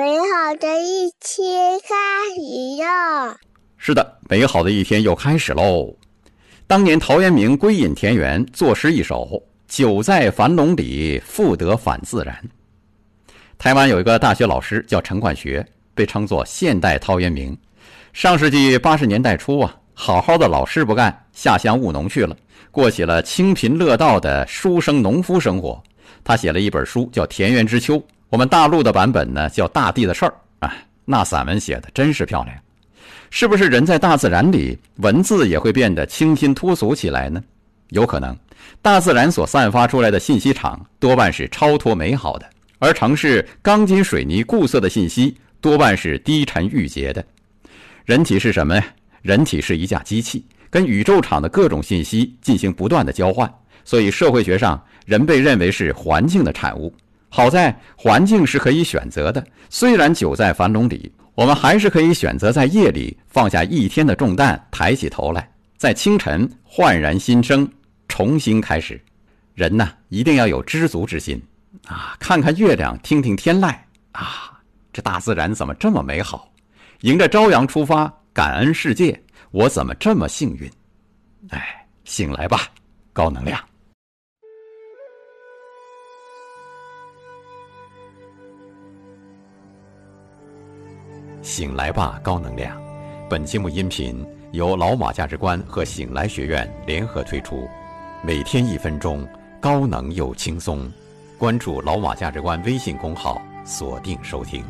美好的一天开始了。是的，美好的一天又开始喽。当年陶渊明归隐田园，作诗一首：“久在樊笼里，复得返自然。”台湾有一个大学老师叫陈冠学，被称作现代陶渊明。上世纪八十年代初啊，好好的老师不干，下乡务农去了，过起了清贫乐道的书生农夫生活。他写了一本书，叫《田园之秋》。我们大陆的版本呢，叫《大地的事儿》啊。那散文写的真是漂亮。是不是人在大自然里，文字也会变得清新脱俗起来呢？有可能。大自然所散发出来的信息场多半是超脱美好的。而城市钢筋水泥固色的信息多半是低沉郁结的。人体是什么呀？人体是一架机器，跟宇宙场的各种信息进行不断的交换。所以社会学上，人被认为是环境的产物。好在环境是可以选择的。虽然久在樊笼里，我们还是可以选择在夜里放下一天的重担，抬起头来，在清晨焕然新生，重新开始。人呢，一定要有知足之心。啊，看看月亮，听听天籁，啊，这大自然怎么这么美好？迎着朝阳出发，感恩世界，我怎么这么幸运？哎，醒来吧，高能量！醒来吧，高能量！本节目音频由老马价值观和醒来学院联合推出，每天一分钟，高能又轻松。关注“老马价值观”微信公号，锁定收听。